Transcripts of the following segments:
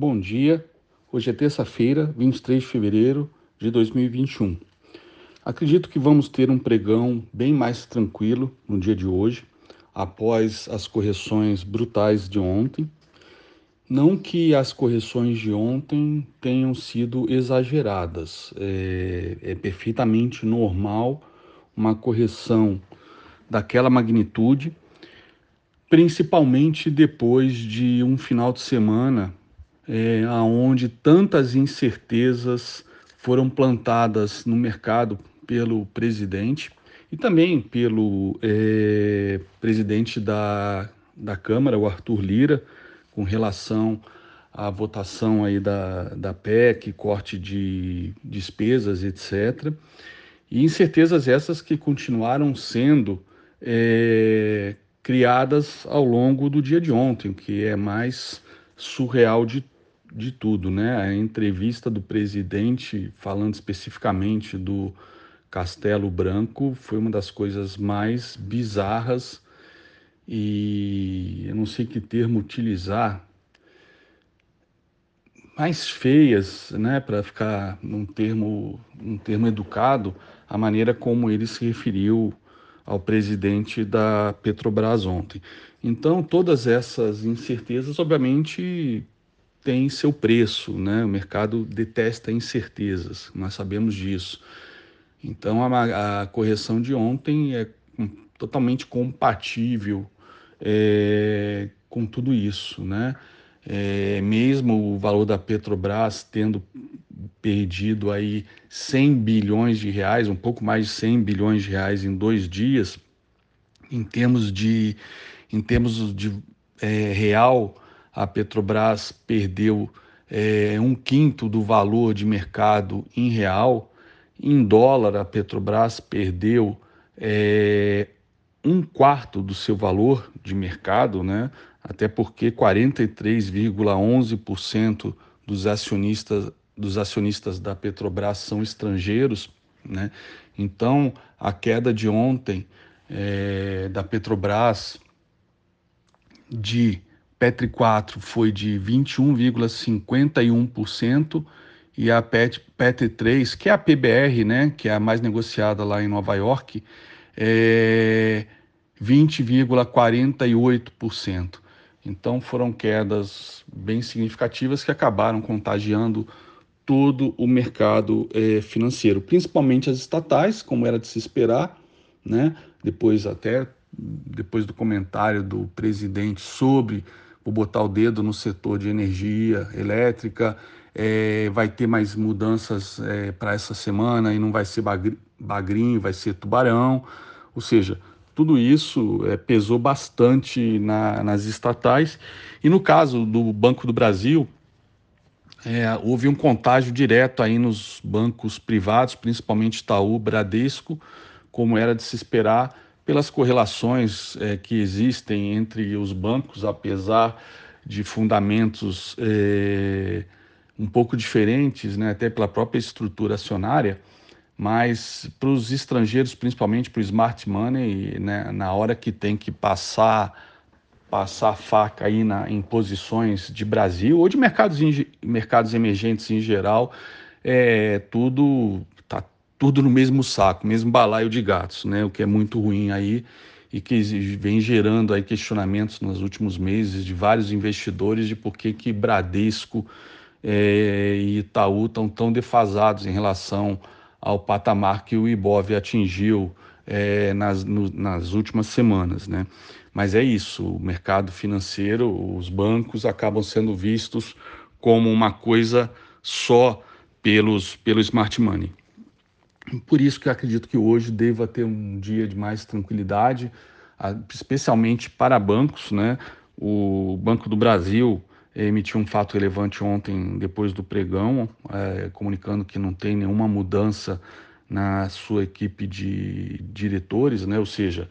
Bom dia. Hoje é terça-feira, 23 de fevereiro de 2021. Acredito que vamos ter um pregão bem mais tranquilo no dia de hoje, após as correções brutais de ontem. Não que as correções de ontem tenham sido exageradas, é, é perfeitamente normal uma correção daquela magnitude, principalmente depois de um final de semana é, aonde tantas incertezas foram plantadas no mercado pelo presidente e também pelo é, presidente da, da Câmara, o Arthur Lira, com relação à votação aí da, da PEC, corte de despesas, etc. E incertezas essas que continuaram sendo é, criadas ao longo do dia de ontem, o que é mais surreal de de tudo, né? A entrevista do presidente falando especificamente do Castelo Branco foi uma das coisas mais bizarras e eu não sei que termo utilizar, mais feias, né, para ficar num termo, um termo educado, a maneira como ele se referiu ao presidente da Petrobras ontem. Então, todas essas incertezas, obviamente, tem seu preço, né? O mercado detesta incertezas, nós sabemos disso. Então a, a correção de ontem é totalmente compatível é, com tudo isso, né? É, mesmo o valor da Petrobras tendo perdido aí 100 bilhões de reais, um pouco mais de 100 bilhões de reais em dois dias, em termos de, em termos de é, real, a Petrobras perdeu é, um quinto do valor de mercado em real. Em dólar, a Petrobras perdeu é, um quarto do seu valor de mercado, né? até porque 43,11% dos acionistas, dos acionistas da Petrobras são estrangeiros. Né? Então, a queda de ontem é, da Petrobras de Petri 4 foi de 21,51% e a PET, PET 3, que é a PBR, né, que é a mais negociada lá em Nova York, é 20,48%. Então foram quedas bem significativas que acabaram contagiando todo o mercado é, financeiro, principalmente as estatais, como era de se esperar, né? Depois até depois do comentário do presidente sobre botar o dedo no setor de energia elétrica, é, vai ter mais mudanças é, para essa semana e não vai ser bagrinho, vai ser tubarão, ou seja, tudo isso é, pesou bastante na, nas estatais. E no caso do Banco do Brasil, é, houve um contágio direto aí nos bancos privados, principalmente Itaú, Bradesco, como era de se esperar, pelas correlações é, que existem entre os bancos, apesar de fundamentos é, um pouco diferentes, né, até pela própria estrutura acionária, mas para os estrangeiros, principalmente para o smart money, né, na hora que tem que passar passar faca aí na, em posições de Brasil ou de mercados, mercados emergentes em geral, é, tudo tudo no mesmo saco, mesmo balaio de gatos, né? O que é muito ruim aí e que vem gerando aí questionamentos nos últimos meses de vários investidores de por que que Bradesco é, e Itaú estão tão defasados em relação ao patamar que o Ibov atingiu é, nas, no, nas últimas semanas, né? Mas é isso, o mercado financeiro, os bancos acabam sendo vistos como uma coisa só pelos, pelo smart money. Por isso que eu acredito que hoje deva ter um dia de mais tranquilidade, especialmente para bancos, né? O Banco do Brasil emitiu um fato relevante ontem, depois do pregão, é, comunicando que não tem nenhuma mudança na sua equipe de diretores, né? ou seja,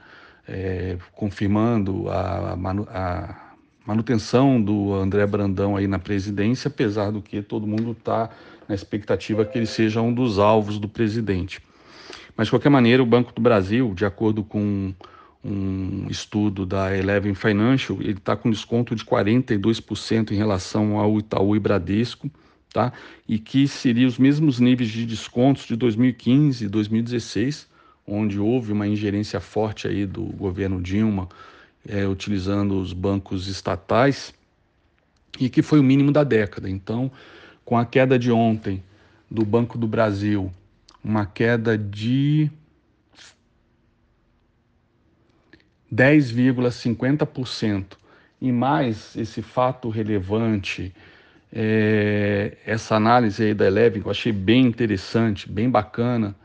é, confirmando a, a, manutenção do André Brandão aí na presidência, apesar do que todo mundo está na expectativa que ele seja um dos alvos do presidente. Mas, de qualquer maneira, o Banco do Brasil, de acordo com um estudo da Eleven Financial, ele está com desconto de 42% em relação ao Itaú e Bradesco, tá? E que seria os mesmos níveis de descontos de 2015 e 2016, onde houve uma ingerência forte aí do governo Dilma, é, utilizando os bancos estatais, e que foi o mínimo da década. Então, com a queda de ontem do Banco do Brasil, uma queda de 10,50%, e mais esse fato relevante, é, essa análise aí da Eleven, que eu achei bem interessante, bem bacana,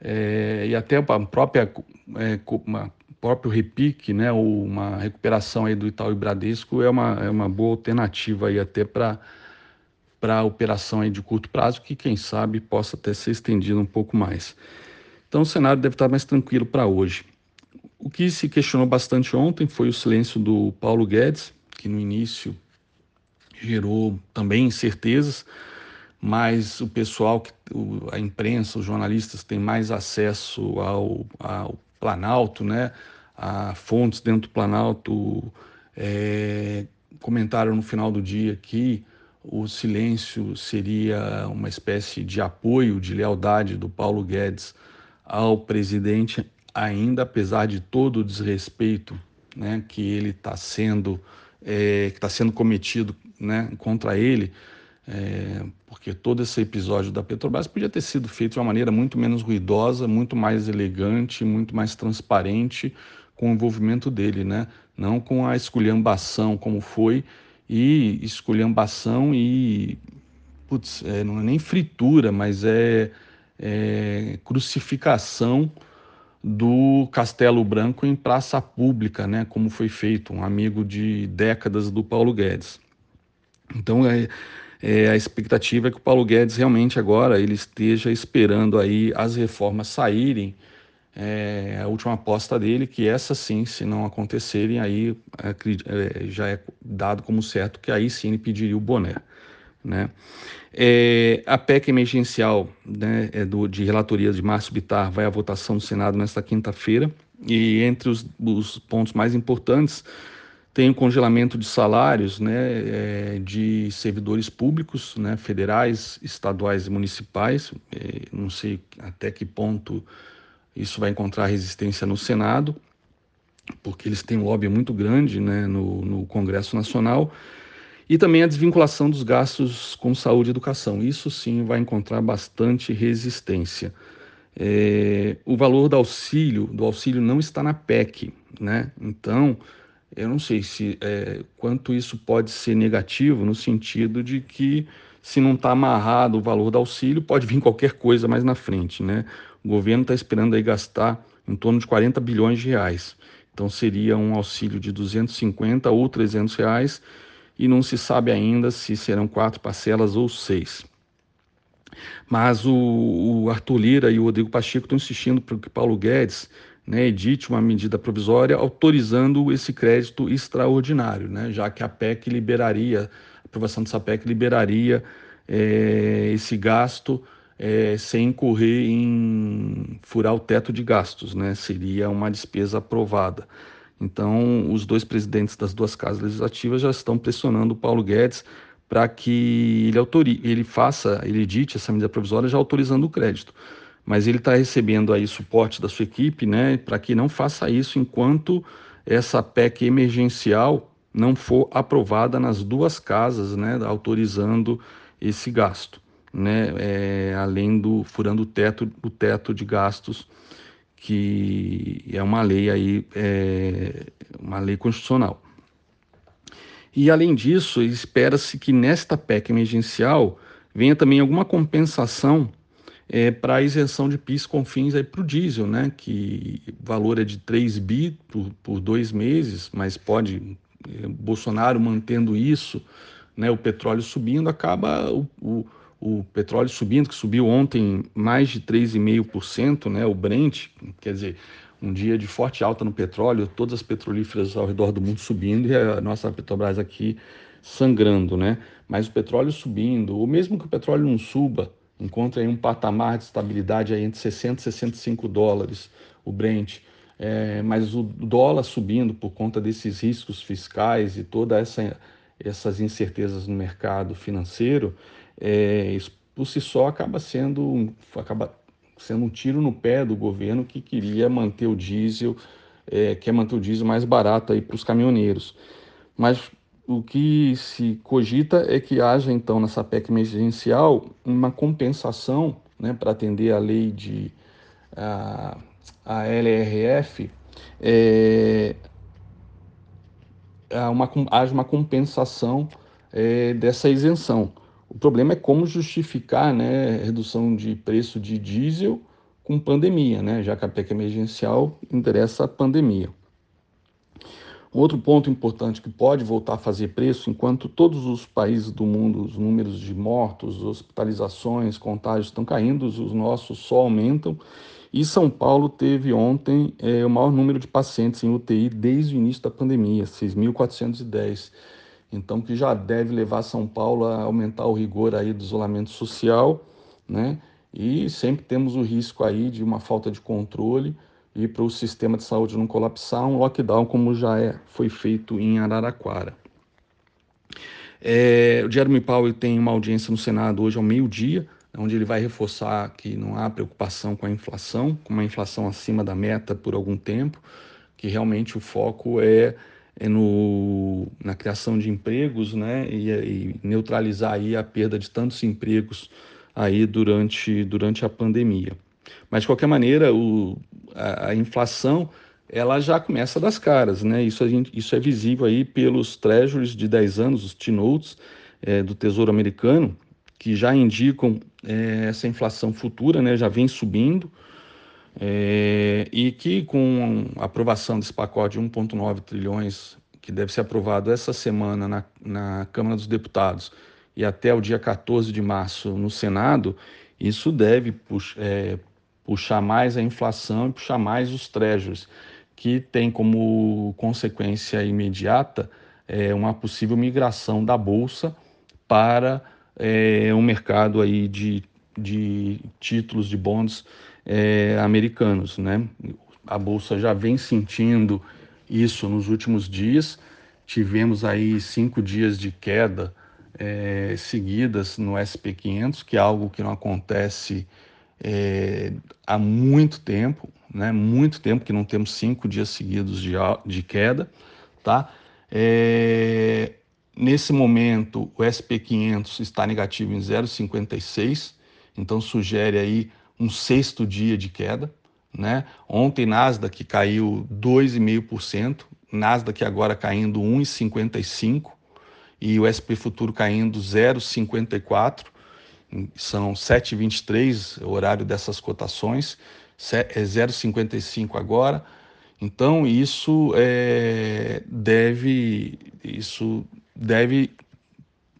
é, e até a própria é, próprio repique, né, ou uma recuperação aí do Itaú e Bradesco é uma, é uma boa alternativa aí até para para operação aí de curto prazo, que quem sabe possa até ser estendido um pouco mais. Então o cenário deve estar mais tranquilo para hoje. O que se questionou bastante ontem foi o silêncio do Paulo Guedes, que no início gerou também incertezas, mas o pessoal, a imprensa, os jornalistas têm mais acesso ao, ao Planalto, né? A fontes dentro do Planalto é, comentaram no final do dia que o silêncio seria uma espécie de apoio, de lealdade do Paulo Guedes ao presidente, ainda apesar de todo o desrespeito né, que ele está sendo, é, está sendo cometido né, contra ele, é, porque todo esse episódio da Petrobras podia ter sido feito de uma maneira muito menos ruidosa, muito mais elegante, muito mais transparente com o envolvimento dele, né? Não com a esculhambação como foi e esculhambação e putz, é, não é nem fritura, mas é, é crucificação do Castelo Branco em praça pública, né? Como foi feito, um amigo de décadas do Paulo Guedes. Então é é, a expectativa é que o Paulo Guedes realmente agora ele esteja esperando aí as reformas saírem. É, a última aposta dele, que essa sim, se não acontecerem, aí é, já é dado como certo que aí sim ele pediria o boné. Né? É, a PEC emergencial né, é do, de relatoria de Márcio Bitar vai à votação no Senado nesta quinta-feira e entre os, os pontos mais importantes tem o congelamento de salários né, é, de servidores públicos, né, federais, estaduais e municipais. É, não sei até que ponto isso vai encontrar resistência no Senado, porque eles têm um lobby muito grande né, no, no Congresso Nacional. E também a desvinculação dos gastos com saúde e educação. Isso sim vai encontrar bastante resistência. É, o valor do auxílio, do auxílio não está na PEC, né? Então, eu não sei se é, quanto isso pode ser negativo no sentido de que se não está amarrado o valor do auxílio, pode vir qualquer coisa mais na frente, né? O governo está esperando aí gastar em torno de 40 bilhões de reais. Então seria um auxílio de 250 ou 300 reais e não se sabe ainda se serão quatro parcelas ou seis. Mas o, o Arthur Lira e o Rodrigo Pacheco estão insistindo para que Paulo Guedes né, edite uma medida provisória autorizando esse crédito extraordinário, né, já que a PEC liberaria, a aprovação dessa PEC liberaria é, esse gasto é, sem incorrer em furar o teto de gastos, né, seria uma despesa aprovada. Então, os dois presidentes das duas casas legislativas já estão pressionando o Paulo Guedes para que ele, autorize, ele faça, ele edite essa medida provisória já autorizando o crédito. Mas ele está recebendo aí suporte da sua equipe, né, para que não faça isso enquanto essa PEC emergencial não for aprovada nas duas casas, né, autorizando esse gasto, né, é, além do furando o teto, o teto de gastos que é uma lei aí, é, uma lei constitucional. E além disso, espera-se que nesta PEC emergencial venha também alguma compensação é, para a isenção de PIS com fins para o diesel, né? que o valor é de 3 bi por, por dois meses, mas pode, é, Bolsonaro mantendo isso, né? o petróleo subindo, acaba o, o, o petróleo subindo, que subiu ontem mais de 3,5%, né? o Brent, quer dizer, um dia de forte alta no petróleo, todas as petrolíferas ao redor do mundo subindo e a nossa Petrobras aqui sangrando, né? Mas o petróleo subindo, ou mesmo que o petróleo não suba, encontra aí um patamar de estabilidade aí entre 60 e 65 dólares o Brent. é, mas o dólar subindo por conta desses riscos fiscais e toda essa essas incertezas no mercado financeiro, é, isso por si só acaba sendo acaba sendo um tiro no pé do governo que queria manter o diesel, é, quer manter o diesel mais barato aí para os caminhoneiros. Mas o que se cogita é que haja então nessa PEC emergencial uma compensação né, para atender a lei de a, a LRF, é, uma, haja uma compensação é, dessa isenção. O problema é como justificar né, redução de preço de diesel com pandemia, né, já que a PEC emergencial interessa a pandemia. Outro ponto importante que pode voltar a fazer preço, enquanto todos os países do mundo, os números de mortos, hospitalizações, contágios estão caindo, os nossos só aumentam. E São Paulo teve ontem é, o maior número de pacientes em UTI desde o início da pandemia, 6.410. Então, que já deve levar São Paulo a aumentar o rigor aí do isolamento social, né? E sempre temos o risco aí de uma falta de controle e para o sistema de saúde não colapsar, um lockdown como já é, foi feito em Araraquara. É, o Jeremy Powell tem uma audiência no Senado hoje ao meio-dia, onde ele vai reforçar que não há preocupação com a inflação, com uma inflação acima da meta por algum tempo, que realmente o foco é, é no, na criação de empregos né, e, e neutralizar aí a perda de tantos empregos aí durante, durante a pandemia. Mas, de qualquer maneira, o, a, a, inflação ela já começa das caras. Né? Isso, gente, isso é visível aí pelos treasuries de 10 anos, os T-Notes é, do Tesouro Americano, que já indicam é, essa inflação futura, né? já vem subindo. É, e que com a aprovação desse pacote de 1,9 trilhões, que deve ser aprovado essa semana na, na Câmara dos Deputados e até o dia 14 de março no Senado, isso deve puxar, é, puxar mais a inflação e puxar mais os treasuries, que tem como consequência imediata é, uma possível migração da bolsa para é, um mercado aí de, de títulos de bonds é, americanos, né? A bolsa já vem sentindo isso nos últimos dias. Tivemos aí cinco dias de queda é, seguidas no SP500, que é algo que não acontece é, há muito tempo, né? Muito tempo que não temos cinco dias seguidos de, de queda, tá? É, nesse momento, o SP500 está negativo em 0,56, então sugere aí um sexto dia de queda, né? Ontem Nasdaq caiu 2,5%, Nasdaq agora caindo 1,55 e o SP futuro caindo 0,54 são 7h23, o horário dessas cotações, é 0,55 agora. Então isso é, deve, isso deve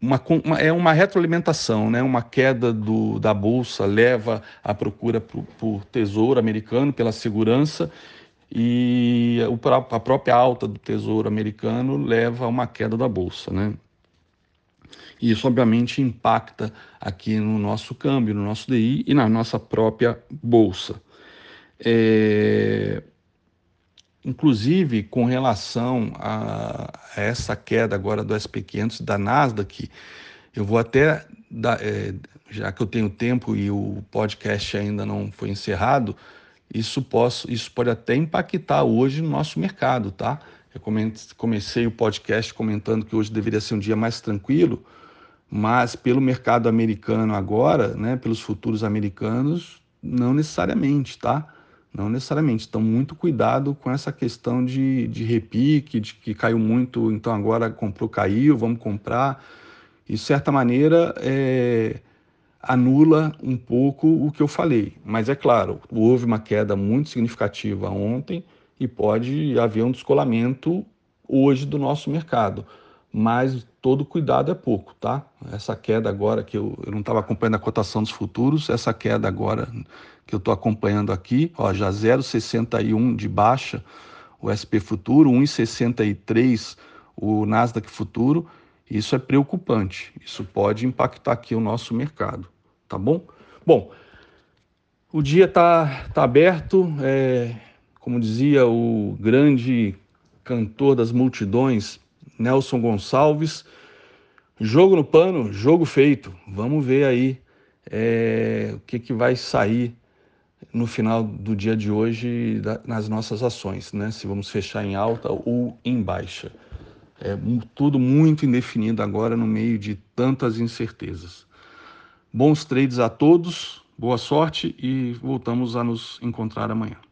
uma, uma, é uma retroalimentação, né? uma queda do, da bolsa leva a procura por, por tesouro americano, pela segurança, e a própria alta do tesouro americano leva a uma queda da bolsa. Né? E isso, obviamente, impacta aqui no nosso câmbio, no nosso DI e na nossa própria bolsa. É... Inclusive, com relação a essa queda agora do SP500 da Nasdaq, eu vou até, é, já que eu tenho tempo e o podcast ainda não foi encerrado, isso, posso, isso pode até impactar hoje no nosso mercado, tá? Eu comecei o podcast comentando que hoje deveria ser um dia mais tranquilo, mas pelo mercado americano agora, né, pelos futuros americanos, não necessariamente, tá? Não necessariamente. Então, muito cuidado com essa questão de, de repique, de que caiu muito, então agora comprou, caiu, vamos comprar. E, de certa maneira, é, anula um pouco o que eu falei. Mas, é claro, houve uma queda muito significativa ontem e pode haver um descolamento hoje do nosso mercado mas todo cuidado é pouco, tá? Essa queda agora que eu, eu não estava acompanhando a cotação dos futuros, essa queda agora que eu estou acompanhando aqui, ó, já 0,61 de baixa o SP futuro, 1,63 o Nasdaq futuro, isso é preocupante, isso pode impactar aqui o nosso mercado, tá bom? Bom, o dia está tá aberto, é, Como dizia o grande cantor das multidões, Nelson Gonçalves, jogo no pano, jogo feito. Vamos ver aí é, o que, que vai sair no final do dia de hoje da, nas nossas ações, né? Se vamos fechar em alta ou em baixa. É tudo muito indefinido agora no meio de tantas incertezas. Bons trades a todos, boa sorte e voltamos a nos encontrar amanhã.